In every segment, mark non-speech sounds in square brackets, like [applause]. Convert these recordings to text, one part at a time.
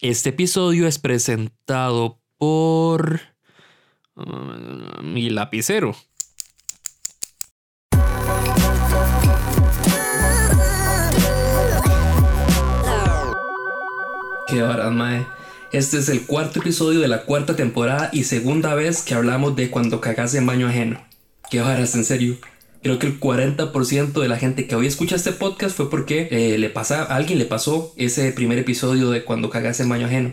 Este episodio es presentado por uh, mi lapicero. Qué varas, mae. Este es el cuarto episodio de la cuarta temporada y segunda vez que hablamos de cuando cagas en baño ajeno. Qué varas, en serio. Creo que el 40% de la gente que hoy escucha este podcast fue porque eh, le pasa, a alguien le pasó ese primer episodio de cuando cagas en baño ajeno.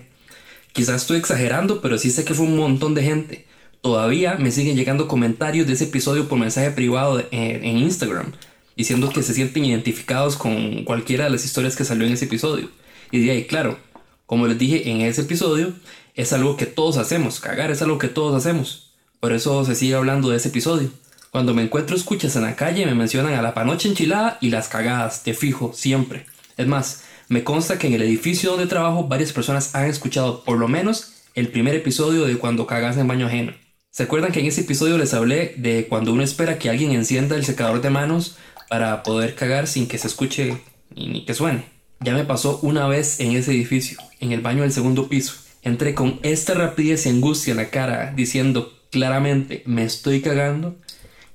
Quizás estoy exagerando, pero sí sé que fue un montón de gente. Todavía me siguen llegando comentarios de ese episodio por mensaje privado en Instagram, diciendo que se sienten identificados con cualquiera de las historias que salió en ese episodio. Y de ahí, claro, como les dije en ese episodio, es algo que todos hacemos. Cagar es algo que todos hacemos. Por eso se sigue hablando de ese episodio. Cuando me encuentro escuchas en la calle me mencionan a la panoche enchilada y las cagadas, te fijo, siempre. Es más, me consta que en el edificio donde trabajo varias personas han escuchado por lo menos el primer episodio de cuando cagas en baño ajeno. ¿Se acuerdan que en ese episodio les hablé de cuando uno espera que alguien encienda el secador de manos para poder cagar sin que se escuche ni que suene? Ya me pasó una vez en ese edificio, en el baño del segundo piso. Entré con esta rapidez y angustia en la cara, diciendo claramente me estoy cagando.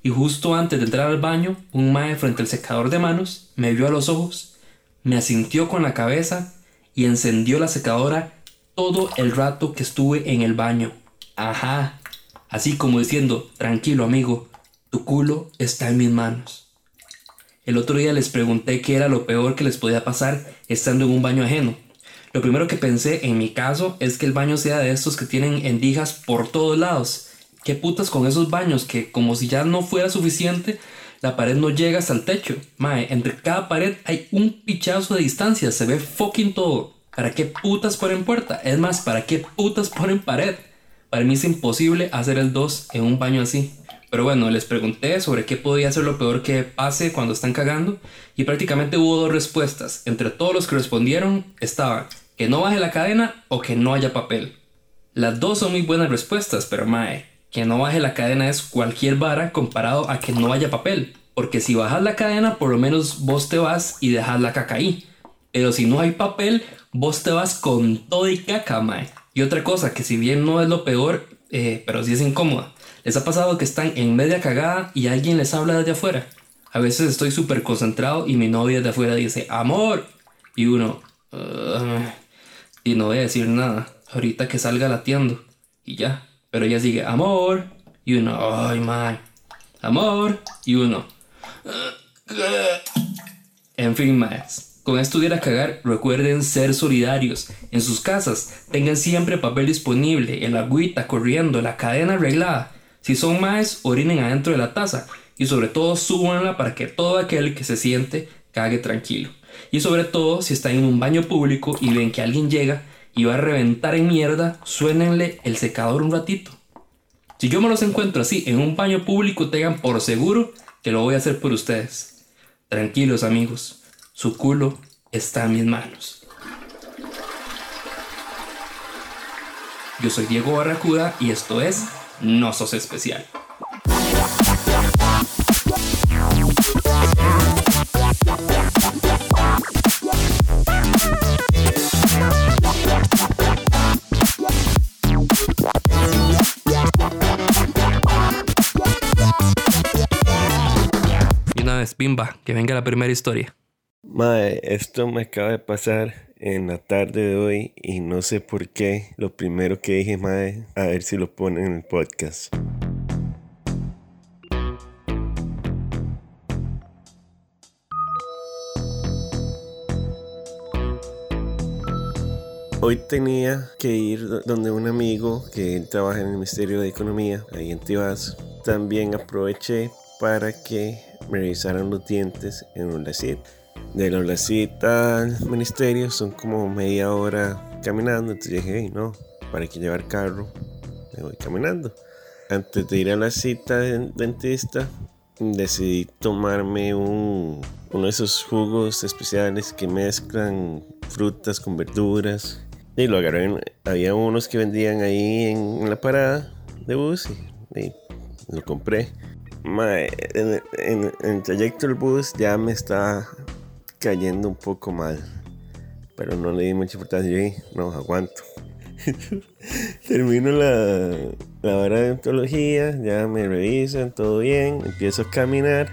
Y justo antes de entrar al baño, un mae frente al secador de manos me vio a los ojos, me asintió con la cabeza y encendió la secadora todo el rato que estuve en el baño. Ajá, así como diciendo, tranquilo amigo, tu culo está en mis manos. El otro día les pregunté qué era lo peor que les podía pasar estando en un baño ajeno. Lo primero que pensé en mi caso es que el baño sea de estos que tienen endijas por todos lados. ¿Qué putas con esos baños que como si ya no fuera suficiente, la pared no llega hasta el techo? Mae, entre cada pared hay un pichazo de distancia, se ve fucking todo. ¿Para qué putas ponen puerta? Es más, ¿para qué putas ponen pared? Para mí es imposible hacer el 2 en un baño así. Pero bueno, les pregunté sobre qué podía ser lo peor que pase cuando están cagando y prácticamente hubo dos respuestas. Entre todos los que respondieron estaban que no baje la cadena o que no haya papel. Las dos son muy buenas respuestas, pero mae, que no baje la cadena es cualquier vara comparado a que no haya papel. Porque si bajas la cadena, por lo menos vos te vas y dejas la caca ahí. Pero si no hay papel, vos te vas con todo y caca, mae. Y otra cosa, que si bien no es lo peor, eh, pero sí es incómoda. ¿Les ha pasado que están en media cagada y alguien les habla desde afuera? A veces estoy súper concentrado y mi novia desde afuera dice, amor. Y uno, y no voy a decir nada. Ahorita que salga latiendo. Y ya. Pero ella sigue, amor. Y uno, ay, man. Amor. Y uno, en fin, más. Con esto de a cagar, recuerden ser solidarios. En sus casas, tengan siempre papel disponible, el agüita corriendo, la cadena arreglada. Si son más, orinen adentro de la taza y sobre todo súbanla para que todo aquel que se siente cague tranquilo. Y sobre todo, si están en un baño público y ven que alguien llega y va a reventar en mierda, suénenle el secador un ratito. Si yo me los encuentro así en un baño público, tengan por seguro que lo voy a hacer por ustedes. Tranquilos amigos, su culo está en mis manos. Yo soy Diego Barracuda y esto es no sos especial. Pimba, que venga la primera historia. Mae, esto me acaba de pasar en la tarde de hoy y no sé por qué. Lo primero que dije, mae, a ver si lo ponen en el podcast. Hoy tenía que ir donde un amigo que trabaja en el Ministerio de Economía, ahí en Tibás. También aproveché para que me revisaran los dientes en un LACIT de la cita al ministerio son como media hora caminando. Entonces dije, hey, no, para que llevar carro, me voy caminando. Antes de ir a la cita del dentista, decidí tomarme un, uno de esos jugos especiales que mezclan frutas con verduras. Y lo agarré. Había unos que vendían ahí en, la parada de bus y, lo compré. En, en, el trayecto del bus ya me está cayendo un poco mal. pero no le di mucha importancia. Yo no, aguanto. [laughs] Termino la, la hora de ontología, ya me revisan, todo bien, empiezo a caminar.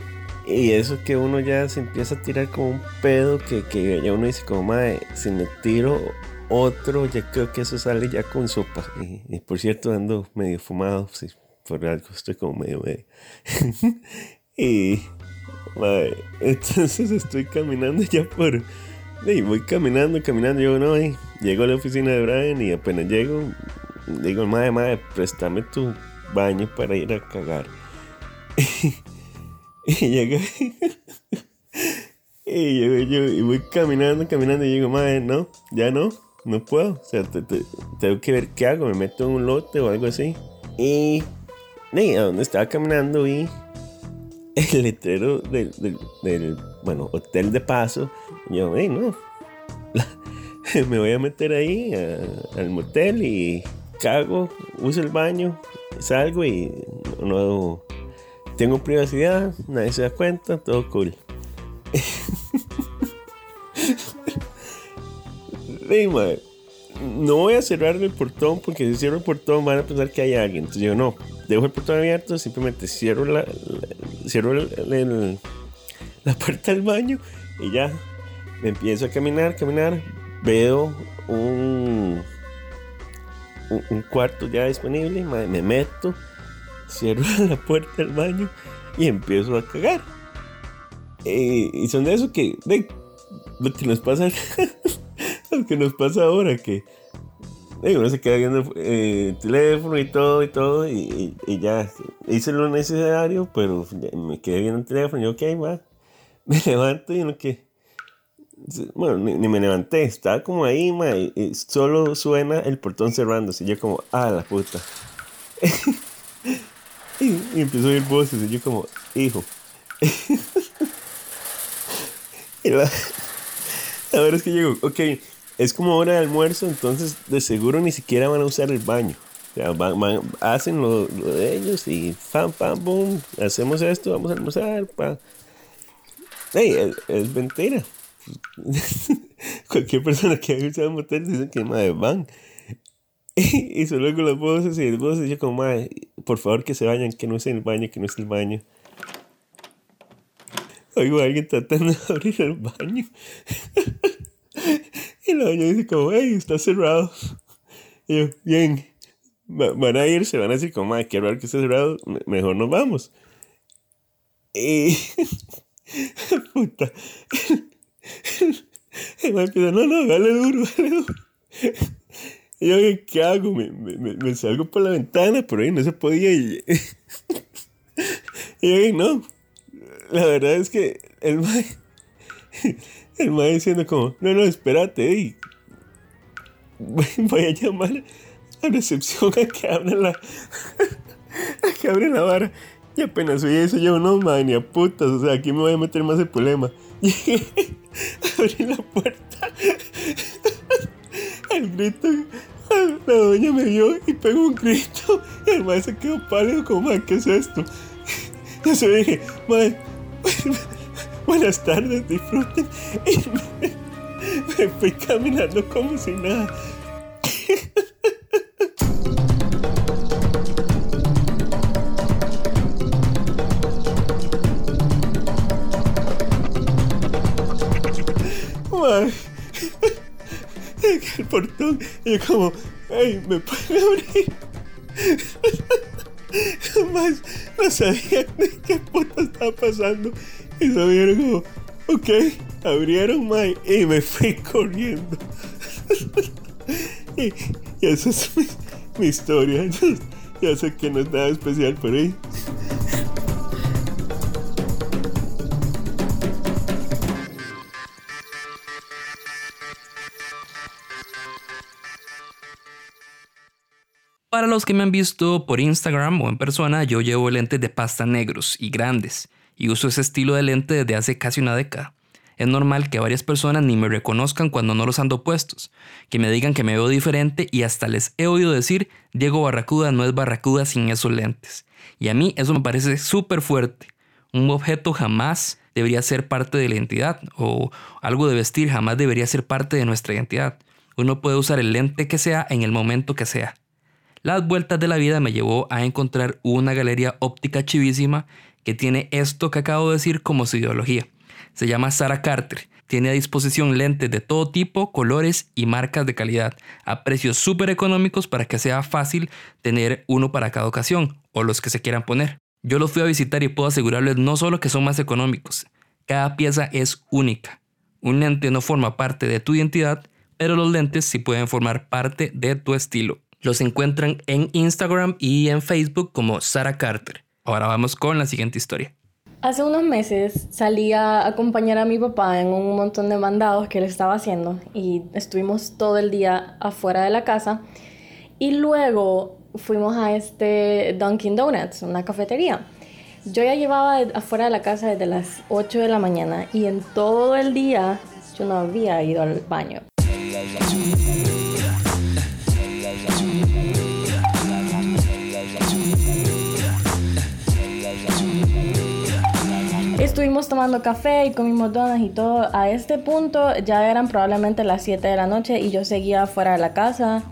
Y eso que uno ya se empieza a tirar como un pedo, que, que ya uno dice como, madre, si me tiro otro, ya creo que eso sale ya con sopa. Y, por cierto, ando medio fumado, sí, por algo estoy como medio medio. [laughs] y madre, entonces estoy caminando ya por... Y voy caminando, caminando, yo no, y llego a la oficina de Brian y apenas llego, digo, madre, madre, préstame tu baño para ir a cagar. [laughs] y [laughs] y llego yo y voy caminando, caminando y digo, madre, no, ya no no puedo. O sea, tengo que ver qué hago. Me meto en un lote o algo así. Y, y a donde estaba caminando y el letrero del, bueno, hotel de paso. Yo, hey, no. [laughs] me voy a meter ahí al motel y cago, uso el baño, salgo y no, tengo privacidad, nadie se da cuenta, todo cool. [laughs] no voy a cerrar el portón porque si cierro el portón van a pensar que hay alguien. Entonces yo no, dejo el portón abierto, simplemente cierro la, cierro la puerta del baño y ya me empiezo a caminar, caminar, veo un, un, cuarto ya disponible, me meto, cierro [laughs] la puerta del baño y empiezo a cagar. Eh, y son de eso que, de, lo que nos pasa [laughs] [laughs] que nos pasa ahora, que uno se queda viendo el eh, teléfono y todo y todo, y, ya hice lo necesario, pero me quedé viendo el teléfono y yo, ok, va, [laughs] me levanto y lo que... Bueno, ni, me levanté, estaba como ahí, ma, y, solo suena el portón cerrándose. Y yo como, ah, la puta. [laughs] y, y empezó a oír voces y yo como, hijo. y la, la es que llego, ok, es como hora de almuerzo, entonces de seguro ni siquiera van a usar el baño. Hacen lo, de ellos y pam, pam, boom, hacemos esto, vamos a almorzar, pa. Hey, es, mentira. [laughs] Cualquier persona que haya usado un motel dice que madre van. [laughs] y solo con las voces y las voces, yo como madre, por favor que se vayan, que no es el baño, que no es el baño. Oigo a alguien tratando de [laughs] abrir el baño. Y la doña dice como, hey, está cerrado. Y yo, bien, van a ir, se van a decir como, ay, qué raro que esté cerrado, mejor nos vamos. Y... [laughs] Puta. [laughs] Y me empieza, no, no, dale duro, dale duro. Y yo, ¿qué hago? Me, me, me, salgo por la ventana, pero ahí no se podía. Y, [laughs] y yo, no. La verdad es que el el maestro diciendo como, no, no, espérate, [laughs] voy a llamar a recepción a que abran la, [laughs] a que abren la vara. Y apenas oí eso, yo, no, man, ni a putas, o sea, aquí me voy a meter más el problema. [laughs] Abrí la puerta, el grito, la doña me vio y pegó un grito. Y el maestro quedó pálido, como, ¿qué es esto? Se dije, man, buenas tardes, disfruten. Y me, fui caminando como si nada. el portón y como, hey, ¿me pueden abrir? Más no sabía qué puta estaba pasando y se vieron como, ok, abrieron Mike y me fui [laughs] corriendo. y, esa es mi, historia. [laughs] ya sé que no es nada especial por ahí. Para los que me han visto por Instagram o en persona, yo llevo lentes de pasta negros y grandes y uso ese estilo de lente desde hace casi una década. Es normal que varias personas ni me reconozcan cuando no los ando puestos, que me digan que me veo diferente y hasta les he oído decir Diego Barracuda no es Barracuda sin esos lentes. Y a mí eso me parece súper fuerte. Un objeto jamás debería ser parte de la identidad o algo de vestir jamás debería ser parte de nuestra identidad. Uno puede usar el lente que sea en el momento que sea. Las vueltas de la vida me llevó a encontrar una galería óptica chivísima que tiene esto que acabo de decir como su ideología. Se llama Sarah Carter. Tiene a disposición lentes de todo tipo, colores y marcas de calidad, a precios súper económicos para que sea fácil tener uno para cada ocasión, o los que se quieran poner. Yo los fui a visitar y puedo asegurarles no solo que son más económicos, cada pieza es única. Un lente no forma parte de tu identidad, pero los lentes sí pueden formar parte de tu estilo. Los encuentran en Instagram y en Facebook como Sarah Carter. Ahora vamos con la siguiente historia. Hace unos meses salí a acompañar a mi papá en un montón de mandados que él estaba haciendo y estuvimos todo el día afuera de la casa y luego fuimos a este Dunkin' Donuts, una cafetería. Yo ya llevaba afuera de la casa desde las 8 de la mañana y en todo el día yo no había ido al baño. Estuvimos tomando café y comimos donas y todo. A este punto ya eran probablemente las 7 de la noche y yo seguía fuera de la casa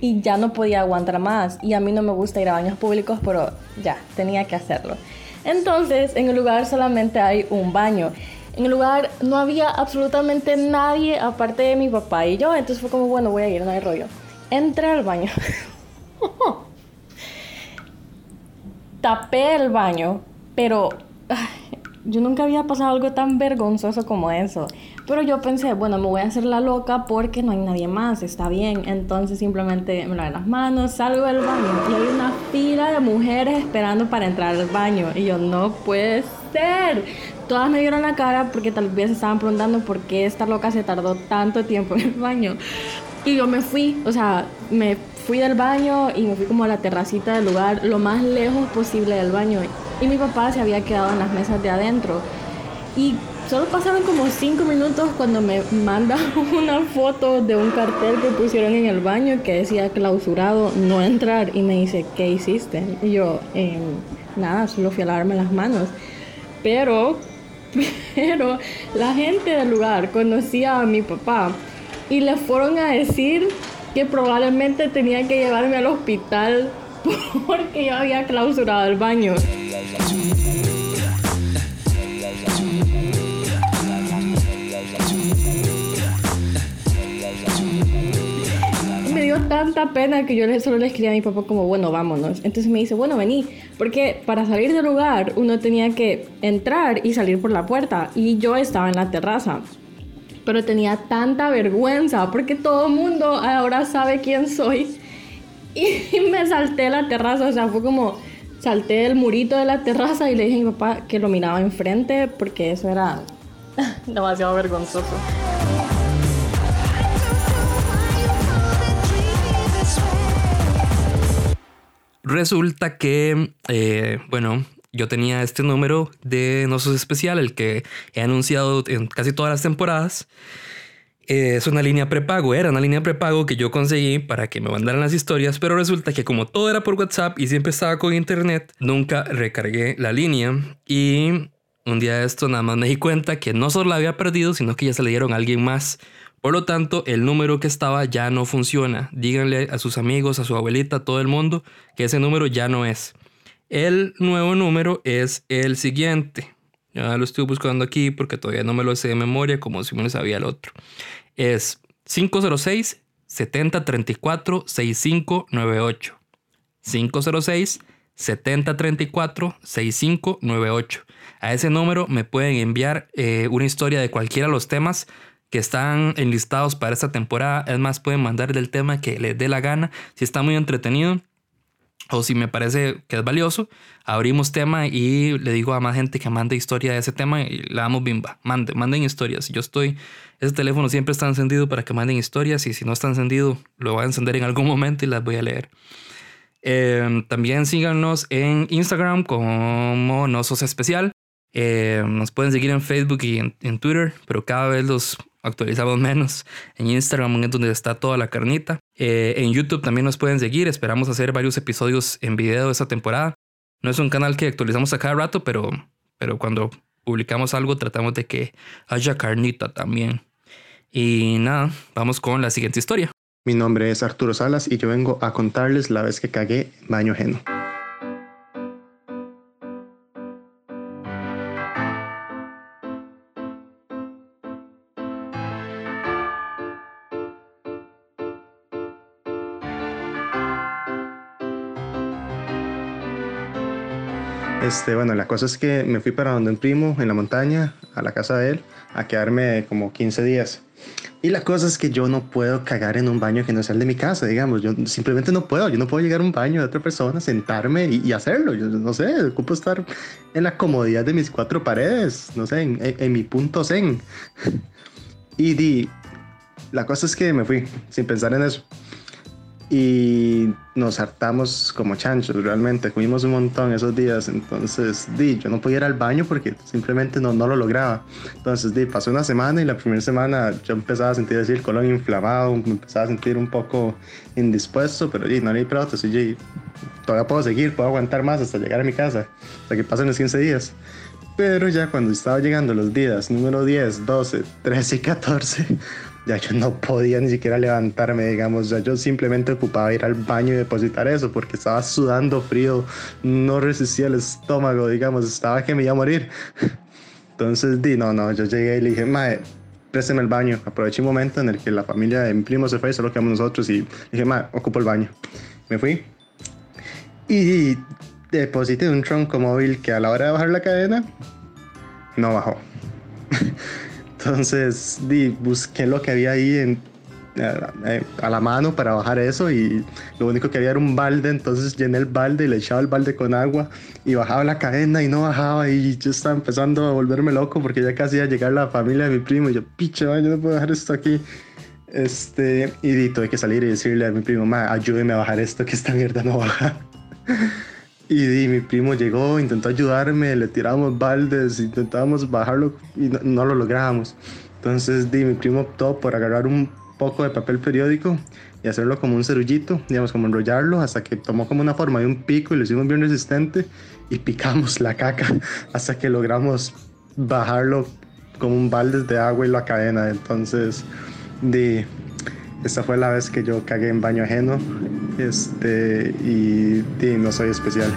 y ya no podía aguantar más. Y a mí no me gusta ir a baños públicos, pero ya, tenía que hacerlo. Entonces, en el lugar solamente hay un baño. En el lugar no había absolutamente nadie aparte de mi papá y yo. Entonces fue como, bueno, voy a ir, no hay rollo. Entré al baño. [laughs] Tapé el baño, pero yo nunca había pasado algo tan vergonzoso como eso. Pero yo pensé, bueno, me voy a hacer la loca porque no hay nadie más, está bien. Entonces simplemente me lavé las manos, salgo del baño y hay una fila de mujeres esperando para entrar al baño. Y yo, no puede ser. Todas me vieron la cara porque tal vez estaban preguntando por qué esta loca se tardó tanto tiempo en el baño. Y yo me fui, o sea, me fui del baño y me fui como a la terracita del lugar, lo más lejos posible del baño. Y mi papá se había quedado en las mesas de adentro. Y solo pasaron como cinco minutos cuando me manda [laughs] una foto de un cartel que pusieron en el baño que decía clausurado, no entrar. Y me dice, ¿qué hiciste? Y yo, em, nada, solo fui a lavarme las manos. Pero, [laughs] pero la gente del lugar conocía a mi papá y le fueron a decir que probablemente tenía que llevarme al hospital [laughs] porque yo había clausurado el baño. Me dio tanta pena que yo solo le escribí a mi papá como, bueno, vámonos. Entonces me dice, bueno, vení, porque para salir del lugar uno tenía que entrar y salir por la puerta y yo estaba en la terraza. Pero tenía tanta vergüenza porque todo el mundo ahora sabe quién soy y [laughs] me salté la terraza, o sea, fue como salté el murito de la terraza y le dije a mi papá que lo miraba enfrente porque eso era [laughs] demasiado vergonzoso. Resulta que, eh, bueno, yo tenía este número de Nosos Especial, el que he anunciado en casi todas las temporadas. Eh, es una línea prepago, era una línea prepago que yo conseguí para que me mandaran las historias, pero resulta que como todo era por WhatsApp y siempre estaba con internet, nunca recargué la línea y un día de esto nada más me di cuenta que no solo la había perdido, sino que ya se le dieron a alguien más. Por lo tanto, el número que estaba ya no funciona. Díganle a sus amigos, a su abuelita, a todo el mundo que ese número ya no es. El nuevo número es el siguiente. Ya lo estoy buscando aquí porque todavía no me lo sé de memoria como si me lo sabía el otro. Es 506 7034 6598. 506 7034 6598. A ese número me pueden enviar eh, una historia de cualquiera de los temas que están enlistados para esta temporada. Es más, pueden mandar el tema que les dé la gana. Si está muy entretenido, o si me parece que es valioso, abrimos tema y le digo a más gente que mande historia de ese tema y le damos bimba. Manden, manden historias. Yo estoy, ese teléfono siempre está encendido para que manden historias y si no está encendido, lo voy a encender en algún momento y las voy a leer. Em, también síganos en Instagram como Nosos Especial. Em, nos pueden seguir en Facebook y en Twitter, pero cada vez los actualizamos [laughs] menos. En Instagram es donde está toda la carnita. Eh, en YouTube también nos pueden seguir. Esperamos hacer varios episodios en video esta temporada. No es un canal que actualizamos a cada rato, pero, pero cuando publicamos algo tratamos de que haya carnita también. Y nada, vamos con la siguiente historia. Mi nombre es Arturo Salas y yo vengo a contarles la vez que cagué baño ajeno. Este, bueno, la cosa es que me fui para donde un primo, en la montaña, a la casa de él, a quedarme como 15 días. Y la cosa es que yo no puedo cagar en un baño que no sea el de mi casa, digamos. Yo simplemente no puedo. Yo no puedo llegar a un baño de otra persona, sentarme y, hacerlo. Yo no sé, ocupo estar en la comodidad de mis cuatro paredes, no sé, en, en mi punto zen. y di, la cosa es que me fui sin pensar en eso y nos hartamos como chanchos, realmente. Comimos un montón esos días, entonces di, yo no podía ir al baño porque simplemente no, no lo lograba. Entonces di, pasó una semana y la primera semana yo empezaba a sentir así el colon inflamado, me empezaba a sentir un poco indispuesto, pero di, no le prótesis, y todavía puedo seguir, puedo aguantar más hasta llegar a mi casa, hasta que pasen los 15 días. Pero ya cuando estaba llegando los días número 10, 12, 13 y 14, ya yo no podía ni siquiera levantarme, digamos, ya yo simplemente ocupaba ir al baño y depositar eso porque estaba sudando frío, no resistía el estómago, digamos, estaba que me iba a morir. Entonces, di, no, no, yo llegué y le dije, mae, présteme el baño. Aproveché un momento en el que la familia de mi primo se fue solo quedamos nosotros y dije, mae, ocupo el baño. Me fui y deposité un tronco móvil que a la hora de bajar la cadena no bajó. [laughs] Entonces di, busqué lo que había ahí en, a, la mano para bajar eso y lo único que había era un balde, entonces llené el balde y le echaba el balde con agua y bajaba la cadena y no bajaba y yo estaba empezando a volverme loco porque ya casi iba a llegar la familia de mi primo y yo, piche, yo no puedo dejar esto aquí. Este, y tuve que salir y decirle a mi primo, ayúdeme a bajar esto, que esta mierda no baja. Y, mi primo llegó, intentó ayudarme, le tirábamos baldes, intentábamos bajarlo y no, lo lográbamos. Entonces di, mi primo optó por agarrar un poco de papel periódico y hacerlo como un cerullito, digamos, como enrollarlo hasta que tomó como una forma de un pico y lo hicimos bien resistente y picamos la caca [laughs] hasta que logramos bajarlo como un balde de agua y la cadena. Entonces, di, esta fue la vez que yo cagué en baño ajeno este, y, y no soy especial.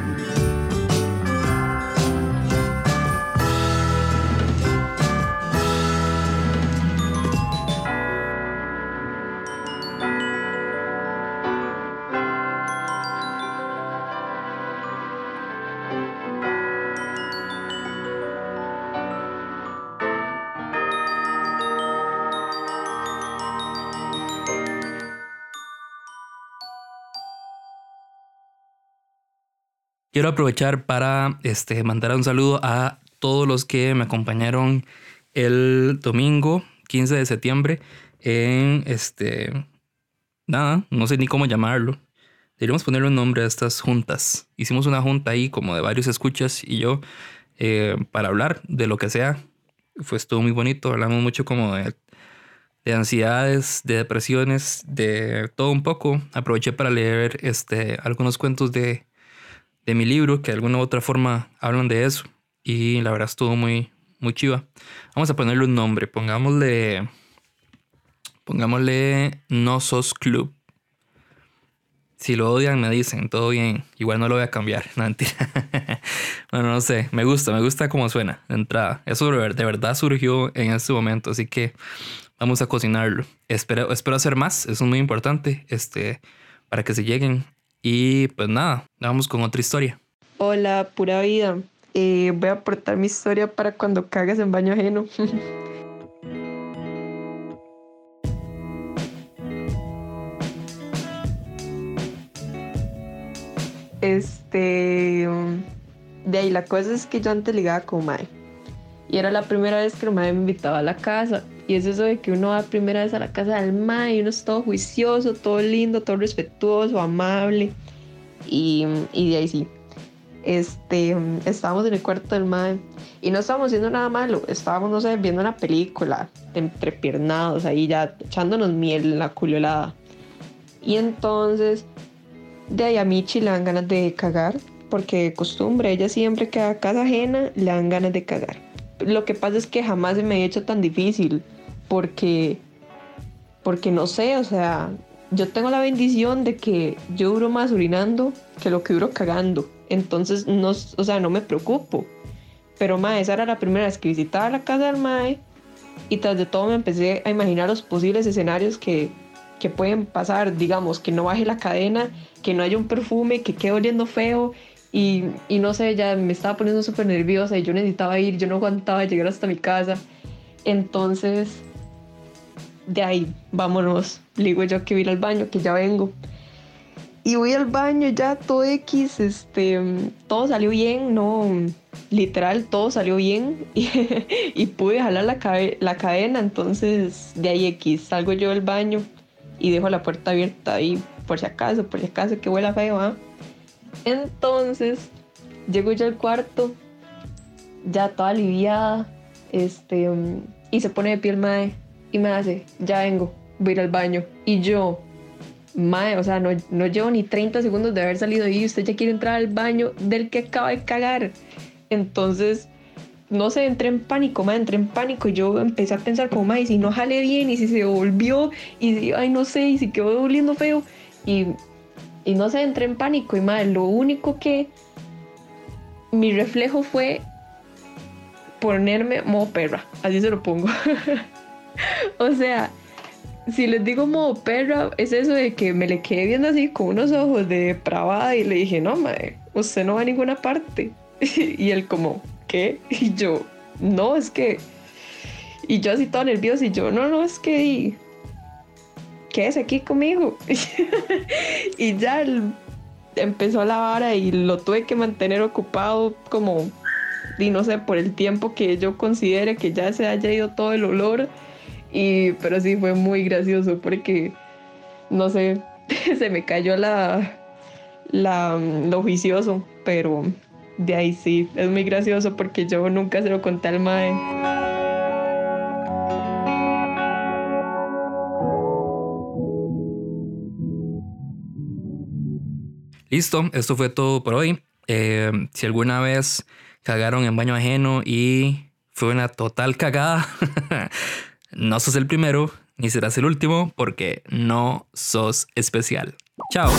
Quiero aprovechar para este, mandar un saludo a todos los que me acompañaron el domingo 15 de septiembre en este. Nada, no sé ni cómo llamarlo. Deberíamos ponerle un nombre a estas juntas. Hicimos una junta ahí como de varios escuchas y yo eh, para hablar de lo que sea. Fue todo muy bonito. Hablamos mucho como de, de ansiedades, de depresiones, de todo un poco. Aproveché para leer este, algunos cuentos de de mi libro, que de alguna u otra forma hablan de eso. Y la verdad estuvo muy, muy chiva. Vamos a ponerle un nombre. Pongámosle. Pongámosle No Sos Club. Si lo odian, me dicen, todo bien. Igual no lo voy a cambiar. [laughs] No, mentira. [laughs] bueno, no sé. Me gusta, me gusta cómo suena de entrada. Eso de verdad surgió en este momento. Así que vamos a cocinarlo. Espero, espero hacer más. Eso es muy importante. Este, para que se lleguen y pues nada, vamos con otra historia. Hola, pura vida. Eh, voy a aportar mi historia para cuando cagas en baño ajeno. [laughs] este. De ahí la cosa es que yo antes ligaba con Mae. Y era la primera vez que el Mae me invitaba a la casa. Y es eso de que uno va primera vez a la casa del Mae y uno es todo juicioso, todo lindo, todo respetuoso, amable. Y, y de ahí sí. Este, estábamos en el cuarto del Mae y no estábamos haciendo nada malo, estábamos, no sé, viendo una película, entrepiernados ahí ya echándonos miel en la culiolada. Y entonces, de ahí a Michi le dan ganas de cagar porque costumbre, ella siempre que a casa ajena le dan ganas de cagar. Lo que pasa es que jamás se me ha hecho tan difícil porque, porque no sé, o sea, yo tengo la bendición de que yo duro más orinando que lo que duro cagando. Entonces, no, o sea, no me preocupo. Pero, mae, esa era la primera vez que visitaba la casa del mae. Y tras de todo me empecé a imaginar los posibles escenarios que, que pueden pasar. Digamos, que no baje la cadena, que no haya un perfume, que quede oliendo feo. Y, y no sé, ya me estaba poniendo súper nerviosa y yo necesitaba ir, yo no aguantaba llegar hasta mi casa. Entonces, de ahí, vámonos. Le digo yo que voy al baño, que ya vengo. Y voy al baño ya todo X, este, todo salió bien, no, literal, todo salió bien [laughs] y, pude jalar la, la, cadena, entonces de ahí X, salgo yo del baño y dejo la puerta abierta ahí por si acaso, por si acaso que huela feo, ¿ah? Entonces, llego yo al cuarto, ya toda aliviada, este, y se pone de pie el mae y me hace, ya vengo, voy a ir al baño. Y yo, mae, o sea, no, no llevo ni 30 segundos de haber salido y usted ya quiere entrar al baño del que acaba de cagar. Entonces, no sé, entré en pánico, mae, entré en pánico y yo empecé a pensar como, mae, si no jale bien y si se volvió y si, ay, no sé, y si quedó doliendo feo. Y, y no sé, entré en pánico y mae, lo único que mi reflejo fue ponerme modo perra, así se lo pongo. [laughs] [laughs] o sea, si les digo modo perra, es eso de que me le quedé viendo así con unos ojos de depravada y le dije, no, madre, usted no va a ninguna parte. [laughs] y él como, ¿qué? [laughs] Y yo, no, es que... Y yo así todo nervioso y yo, no, no, es que... es aquí conmigo. y ya empezó la vara y lo tuve que mantener ocupado como, y no sé, por el tiempo que yo considere que ya se haya ido todo el olor y, pero sí fue muy gracioso porque, no sé, [laughs] se me cayó la, la, lo juicioso, pero de ahí sí, es muy gracioso porque yo nunca se lo conté al mae. Listo, esto fue todo por hoy. Eh, si alguna vez cagaron en baño ajeno y fue una total cagada, [laughs] No sos el primero, ni serás el último, porque no sos especial. Chao.